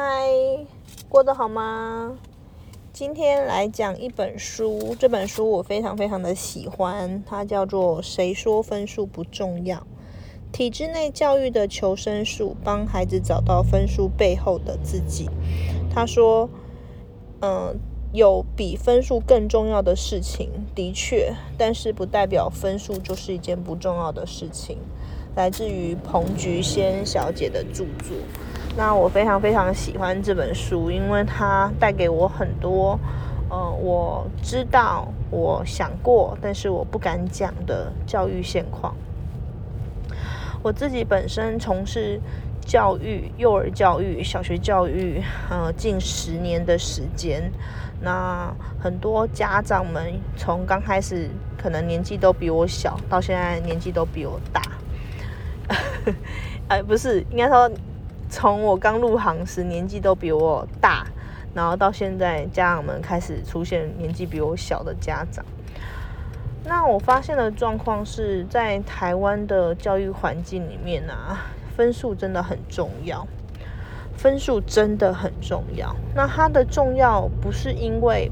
嗨，过得好吗？今天来讲一本书，这本书我非常非常的喜欢，它叫做《谁说分数不重要？体制内教育的求生术》，帮孩子找到分数背后的自己。他说：“嗯，有比分数更重要的事情，的确，但是不代表分数就是一件不重要的事情。”来自于彭菊仙小姐的著作。那我非常非常喜欢这本书，因为它带给我很多，呃，我知道、我想过，但是我不敢讲的教育现况。我自己本身从事教育、幼儿教育、小学教育，呃，近十年的时间。那很多家长们从刚开始可能年纪都比我小，到现在年纪都比我大。哎，不是，应该说。从我刚入行时，年纪都比我大，然后到现在，家长们开始出现年纪比我小的家长。那我发现的状况是在台湾的教育环境里面啊，分数真的很重要，分数真的很重要。那它的重要不是因为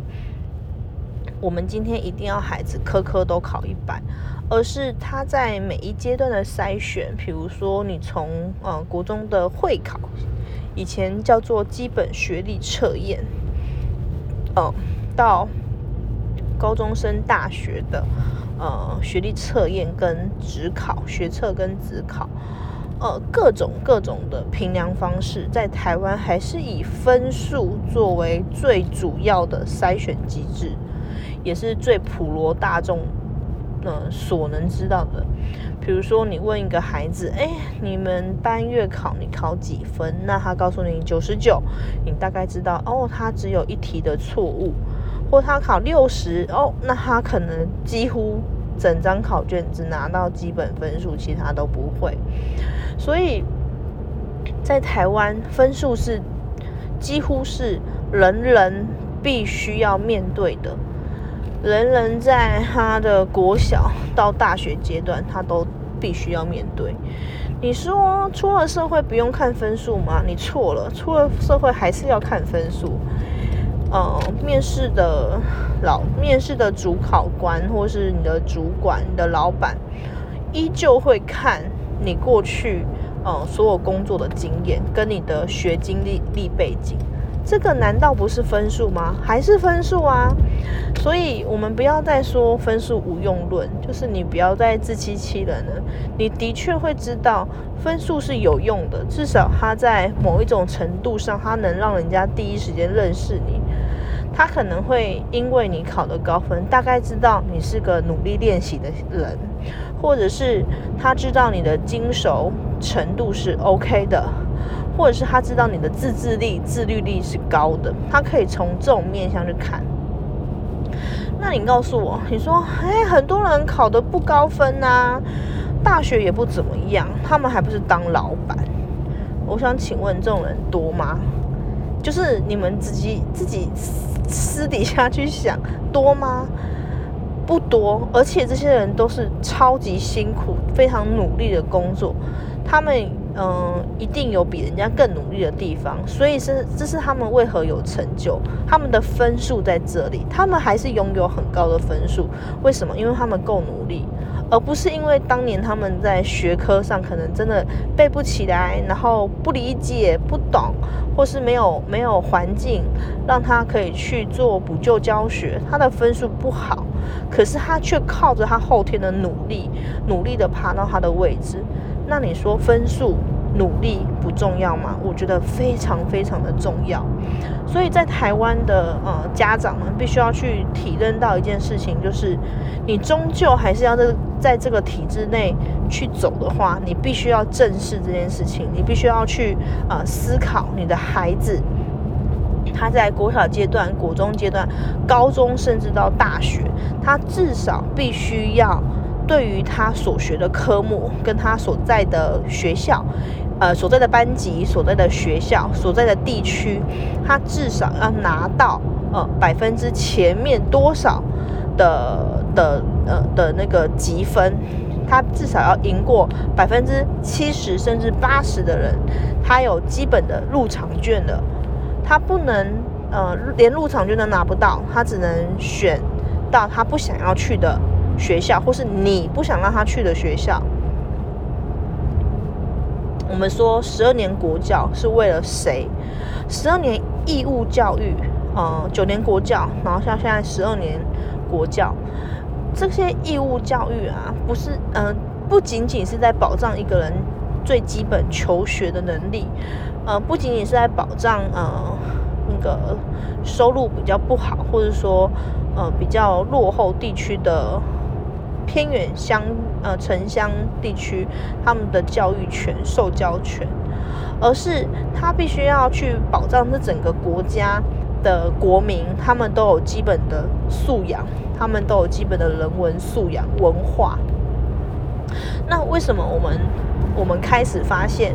我们今天一定要孩子科科都考一百。而是他在每一阶段的筛选，比如说你从呃国中的会考，以前叫做基本学历测验，呃，到高中生大学的呃学历测验跟职考学测跟职考，呃各种各种的评量方式，在台湾还是以分数作为最主要的筛选机制，也是最普罗大众。呃，所能知道的，比如说你问一个孩子，哎，你们班月考你考几分？那他告诉你九十九，你大概知道哦，他只有一题的错误，或他考六十哦，那他可能几乎整张考卷只拿到基本分数，其他都不会。所以在台湾，分数是几乎是人人必须要面对的。人人在他的国小到大学阶段，他都必须要面对。你说出了社会不用看分数吗？你错了，出了社会还是要看分数。呃，面试的老面试的主考官，或是你的主管、你的老板，依旧会看你过去呃所有工作的经验，跟你的学经历历背景。这个难道不是分数吗？还是分数啊！所以，我们不要再说分数无用论，就是你不要再自欺欺人了。你的确会知道分数是有用的，至少它在某一种程度上，它能让人家第一时间认识你。他可能会因为你考得高分，大概知道你是个努力练习的人，或者是他知道你的精熟程度是 OK 的。或者是他知道你的自制力、自律力是高的，他可以从这种面向去看。那你告诉我，你说，哎，很多人考得不高分呐，大学也不怎么样，他们还不是当老板？我想请问，这种人多吗？就是你们自己自己私底下去想，多吗？不多，而且这些人都是超级辛苦、非常努力的工作，他们。嗯，一定有比人家更努力的地方，所以是这是他们为何有成就，他们的分数在这里，他们还是拥有很高的分数。为什么？因为他们够努力，而不是因为当年他们在学科上可能真的背不起来，然后不理解、不懂，或是没有没有环境让他可以去做补救教学，他的分数不好，可是他却靠着他后天的努力，努力的爬到他的位置。那你说分数努力不重要吗？我觉得非常非常的重要。所以在台湾的呃家长们必须要去体认到一件事情，就是你终究还是要在在这个体制内去走的话，你必须要正视这件事情，你必须要去呃思考你的孩子他在国小阶段、国中阶段、高中甚至到大学，他至少必须要。对于他所学的科目，跟他所在的学校，呃，所在的班级、所在的学校、所在的地区，他至少要拿到呃百分之前面多少的的呃的那个积分，他至少要赢过百分之七十甚至八十的人，他有基本的入场券的，他不能呃连入场券都拿不到，他只能选到他不想要去的学校，或是你不想让他去的学校。我们说十二年国教是为了谁？十二年义务教育，呃，九年国教，然后像现在十二年国教，这些义务教育啊，不是，嗯，不仅仅是在保障一个人最基本求学的能力，呃，不仅仅是在保障呃那个收入比较不好，或者说呃比较落后地区的。偏远乡呃城乡地区，他们的教育权、受教权，而是他必须要去保障这整个国家的国民，他们都有基本的素养，他们都有基本的人文素养、文化。那为什么我们我们开始发现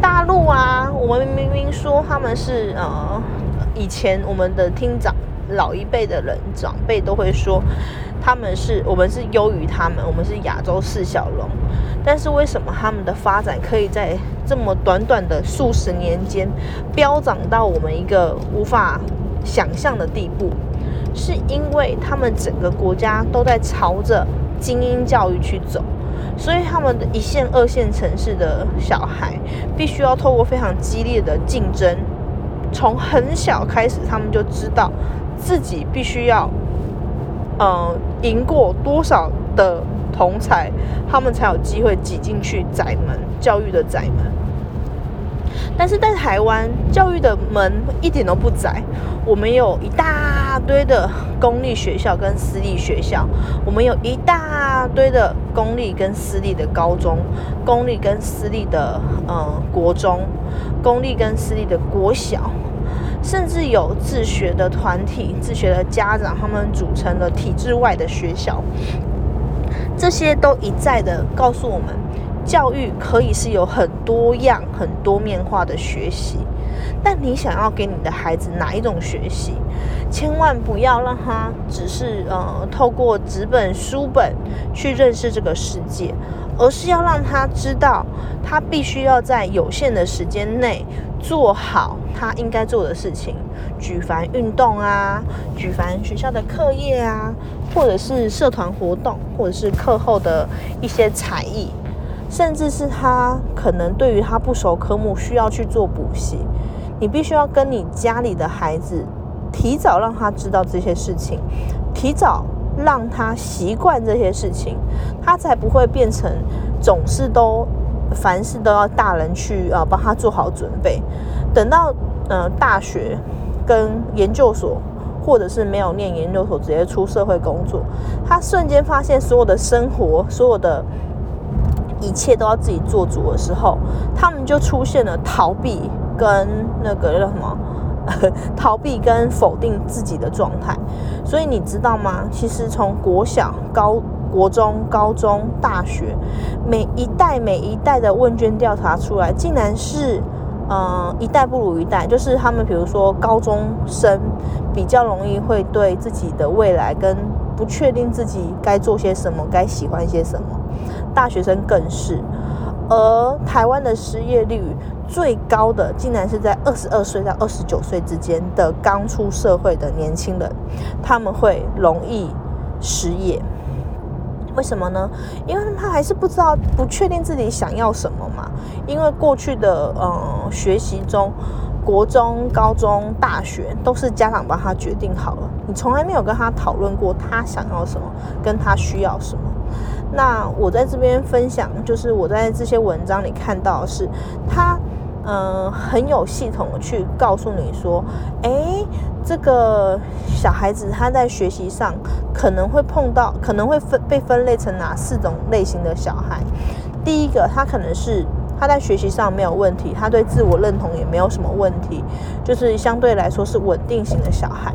大陆啊？我们明明说他们是呃，以前我们的厅长老一辈的人长辈都会说。他们是我们是优于他们，我们是亚洲四小龙，但是为什么他们的发展可以在这么短短的数十年间飙涨到我们一个无法想象的地步？是因为他们整个国家都在朝着精英教育去走，所以他们的一线、二线城市的小孩必须要透过非常激烈的竞争，从很小开始，他们就知道自己必须要。嗯，赢过多少的同才，他们才有机会挤进去窄门教育的窄门。但是在台湾，教育的门一点都不窄，我们有一大堆的公立学校跟私立学校，我们有一大堆的公立跟私立的高中，公立跟私立的呃国中，公立跟私立的国小。甚至有自学的团体、自学的家长，他们组成了体制外的学校。这些都一再的告诉我们，教育可以是有很多样、很多面化的学习。但你想要给你的孩子哪一种学习？千万不要让他只是呃透过纸本书本去认识这个世界，而是要让他知道，他必须要在有限的时间内做好他应该做的事情，举凡运动啊，举凡学校的课业啊，或者是社团活动，或者是课后的一些才艺，甚至是他可能对于他不熟科目需要去做补习。你必须要跟你家里的孩子提早让他知道这些事情，提早让他习惯这些事情，他才不会变成总是都凡事都要大人去啊帮他做好准备。等到呃大学跟研究所，或者是没有念研究所直接出社会工作，他瞬间发现所有的生活，所有的一切都要自己做主的时候，他们就出现了逃避。跟那个叫什么 逃避跟否定自己的状态，所以你知道吗？其实从国小、高、国中、高中、大学，每一代每一代的问卷调查出来，竟然是嗯一代不如一代。就是他们比如说高中生比较容易会对自己的未来跟不确定自己该做些什么、该喜欢些什么，大学生更是。而台湾的失业率最高的，竟然是在二十二岁到二十九岁之间的刚出社会的年轻人，他们会容易失业。为什么呢？因为他还是不知道、不确定自己想要什么嘛。因为过去的呃学习中，国中、高中、大学都是家长帮他决定好了，你从来没有跟他讨论过他想要什么，跟他需要什么。那我在这边分享，就是我在这些文章里看到是，他嗯很有系统的去告诉你说，哎，这个小孩子他在学习上可能会碰到，可能会分被分类成哪四种类型的小孩。第一个，他可能是他在学习上没有问题，他对自我认同也没有什么问题，就是相对来说是稳定型的小孩。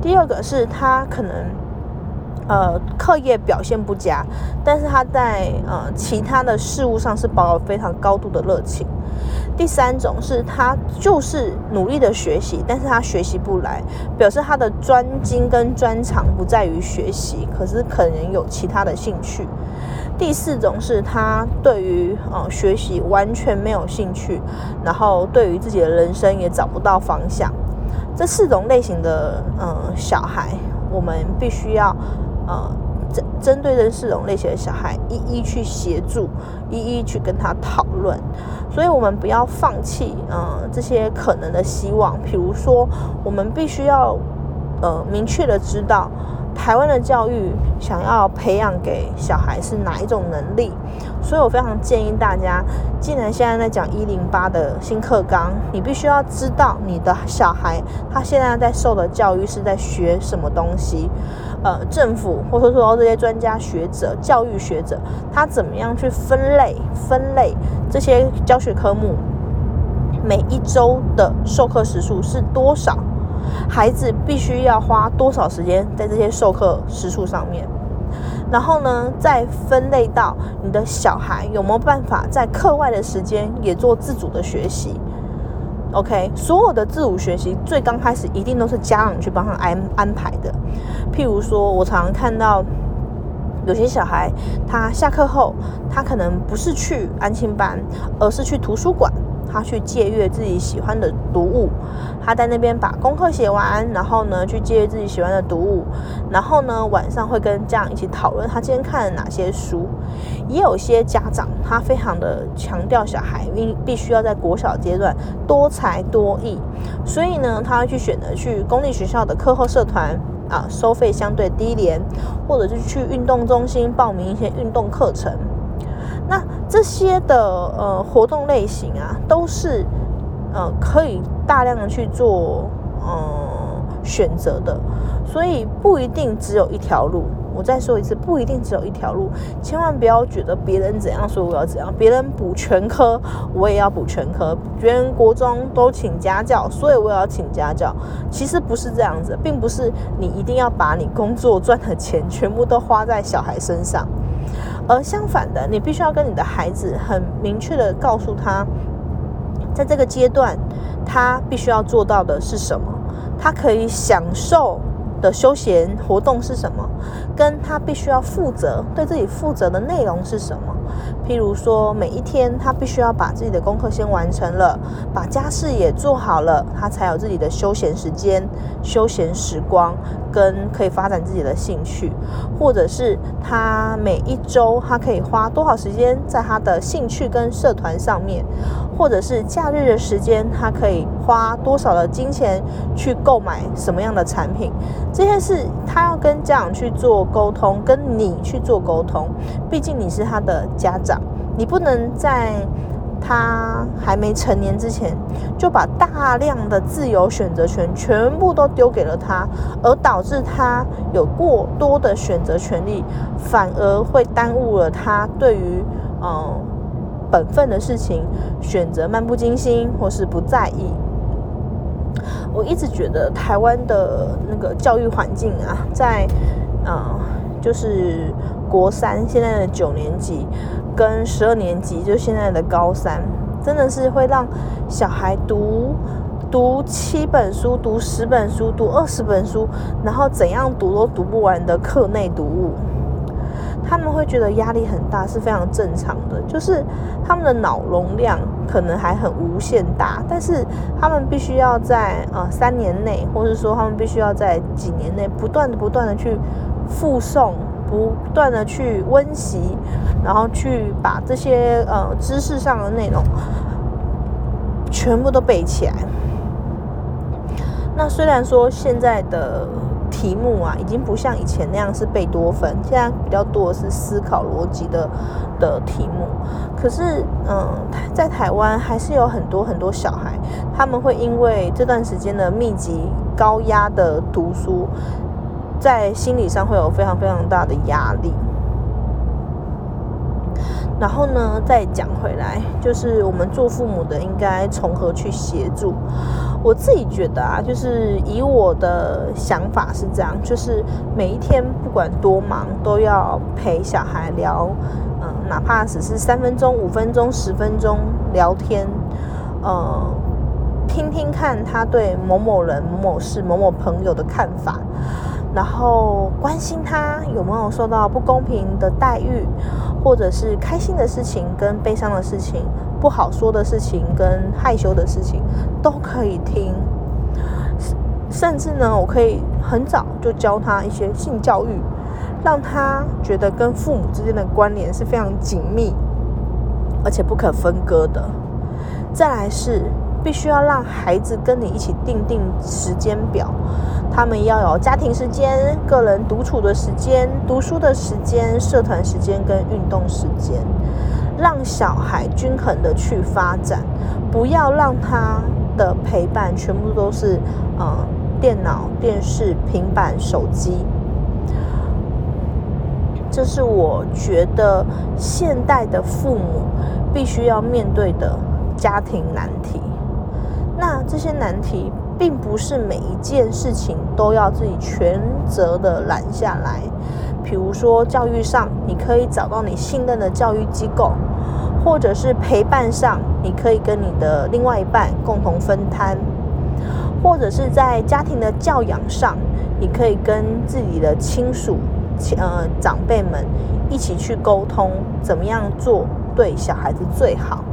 第二个是他可能。呃，课业表现不佳，但是他在呃其他的事物上是保有非常高度的热情。第三种是他就是努力的学习，但是他学习不来，表示他的专精跟专长不在于学习，可是可能有其他的兴趣。第四种是他对于呃学习完全没有兴趣，然后对于自己的人生也找不到方向。这四种类型的呃小孩，我们必须要呃针针对这四种类型的小孩一一去协助，一一去跟他讨论。所以，我们不要放弃呃这些可能的希望。比如说，我们必须要呃明确的知道。台湾的教育想要培养给小孩是哪一种能力？所以我非常建议大家，既然现在在讲一零八的新课纲，你必须要知道你的小孩他现在在受的教育是在学什么东西。呃，政府或者说这些专家学者、教育学者，他怎么样去分类分类这些教学科目？每一周的授课时数是多少？孩子必须要花多少时间在这些授课时数上面？然后呢，再分类到你的小孩有没有办法在课外的时间也做自主的学习？OK，所有的自主学习最刚开始一定都是家长去帮他安安排的。譬如说，我常常看到有些小孩，他下课后，他可能不是去安亲班，而是去图书馆。他去借阅自己喜欢的读物，他在那边把功课写完，然后呢去借自己喜欢的读物，然后呢晚上会跟家长一起讨论他今天看了哪些书。也有些家长他非常的强调小孩必必须要在国小阶段多才多艺，所以呢他会去选择去公立学校的课后社团啊，收费相对低廉，或者是去运动中心报名一些运动课程。那这些的呃活动类型啊，都是呃可以大量的去做呃选择的，所以不一定只有一条路。我再说一次，不一定只有一条路，千万不要觉得别人怎样说我要怎样，别人补全科我也要补全科，别人国中都请家教，所以我也要请家教。其实不是这样子，并不是你一定要把你工作赚的钱全部都花在小孩身上。而相反的，你必须要跟你的孩子很明确的告诉他，在这个阶段，他必须要做到的是什么，他可以享受的休闲活动是什么，跟他必须要负责对自己负责的内容是什么。譬如说，每一天他必须要把自己的功课先完成了，把家事也做好了，他才有自己的休闲时间、休闲时光，跟可以发展自己的兴趣。或者是他每一周他可以花多少时间在他的兴趣跟社团上面，或者是假日的时间，他可以花多少的金钱去购买什么样的产品？这些事他要跟家长去做沟通，跟你去做沟通。毕竟你是他的家长。你不能在他还没成年之前，就把大量的自由选择权全部都丢给了他，而导致他有过多的选择权利，反而会耽误了他对于嗯本分的事情选择漫不经心或是不在意。我一直觉得台湾的那个教育环境啊，在嗯就是国三现在的九年级。跟十二年级，就现在的高三，真的是会让小孩读读七本书、读十本书、读二十本书，然后怎样读都读不完的课内读物，他们会觉得压力很大，是非常正常的。就是他们的脑容量可能还很无限大，但是他们必须要在呃三年内，或者说他们必须要在几年内，不断的、不断的去复诵。不断的去温习，然后去把这些呃知识上的内容全部都背起来。那虽然说现在的题目啊，已经不像以前那样是贝多芬，现在比较多的是思考逻辑的的题目。可是，嗯，在台湾还是有很多很多小孩，他们会因为这段时间的密集高压的读书。在心理上会有非常非常大的压力。然后呢，再讲回来，就是我们做父母的应该从何去协助？我自己觉得啊，就是以我的想法是这样，就是每一天不管多忙，都要陪小孩聊，哪怕只是三分钟、五分钟、十分钟聊天，呃，听听看他对某某人、某某事、某某朋友的看法。然后关心他有没有受到不公平的待遇，或者是开心的事情跟悲伤的事情，不好说的事情跟害羞的事情，都可以听。甚至呢，我可以很早就教他一些性教育，让他觉得跟父母之间的关联是非常紧密，而且不可分割的。再来是必须要让孩子跟你一起定定时间表，他们要有家庭时间、个人独处的时间、读书的时间、社团时间跟运动时间，让小孩均衡的去发展，不要让他的陪伴全部都是呃。电脑、电视、平板、手机，这是我觉得现代的父母必须要面对的家庭难题。那这些难题，并不是每一件事情都要自己全责的揽下来。比如说教育上，你可以找到你信任的教育机构，或者是陪伴上，你可以跟你的另外一半共同分摊。或者是在家庭的教养上，你可以跟自己的亲属、呃长辈们一起去沟通，怎么样做对小孩子最好。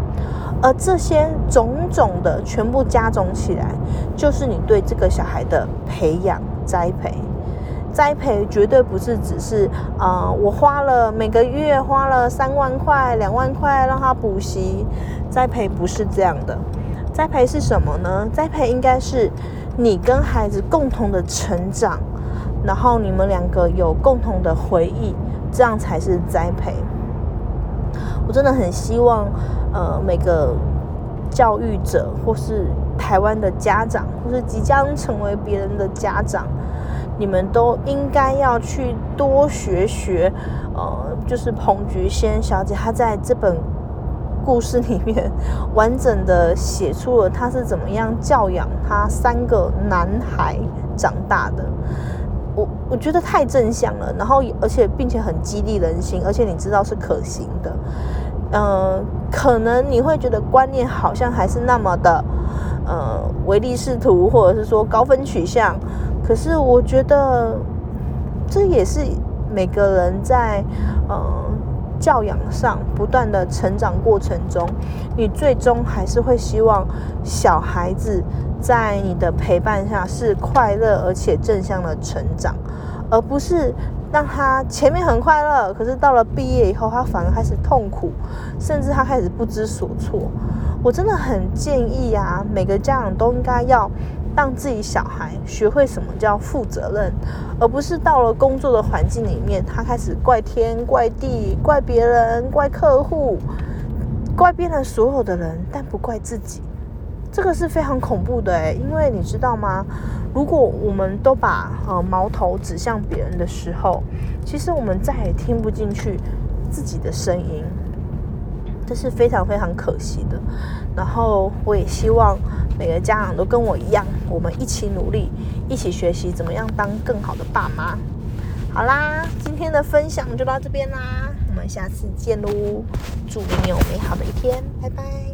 而这些种种的全部加总起来，就是你对这个小孩的培养、栽培。栽培绝对不是只是啊，我花了每个月花了三万块、两万块让他补习。栽培不是这样的。栽培是什么呢？栽培应该是你跟孩子共同的成长，然后你们两个有共同的回忆，这样才是栽培。我真的很希望，呃，每个教育者或是台湾的家长，或是即将成为别人的家长，你们都应该要去多学学，呃，就是彭菊仙小姐她在这本。故事里面完整的写出了她是怎么样教养她三个男孩长大的，我觉得太正向了，然后而且并且很激励人心，而且你知道是可行的，嗯，可能你会觉得观念好像还是那么的，呃，唯利是图，或者是说高分取向，可是我觉得这也是每个人在，嗯。教养上不断的成长过程中，你最终还是会希望小孩子在你的陪伴下是快乐而且正向的成长，而不是让他前面很快乐，可是到了毕业以后，他反而开始痛苦，甚至他开始不知所措。我真的很建议啊，每个家长都应该要。让自己小孩学会什么叫负责任，而不是到了工作的环境里面，他开始怪天怪地、怪别人、怪客户、怪遍了所有的人，但不怪自己。这个是非常恐怖的诶，因为你知道吗？如果我们都把呃矛头指向别人的时候，其实我们再也听不进去自己的声音。这是非常非常可惜的，然后我也希望每个家长都跟我一样，我们一起努力，一起学习怎么样当更好的爸妈。好啦，今天的分享就到这边啦，我们下次见喽！祝你有美好的一天，拜拜。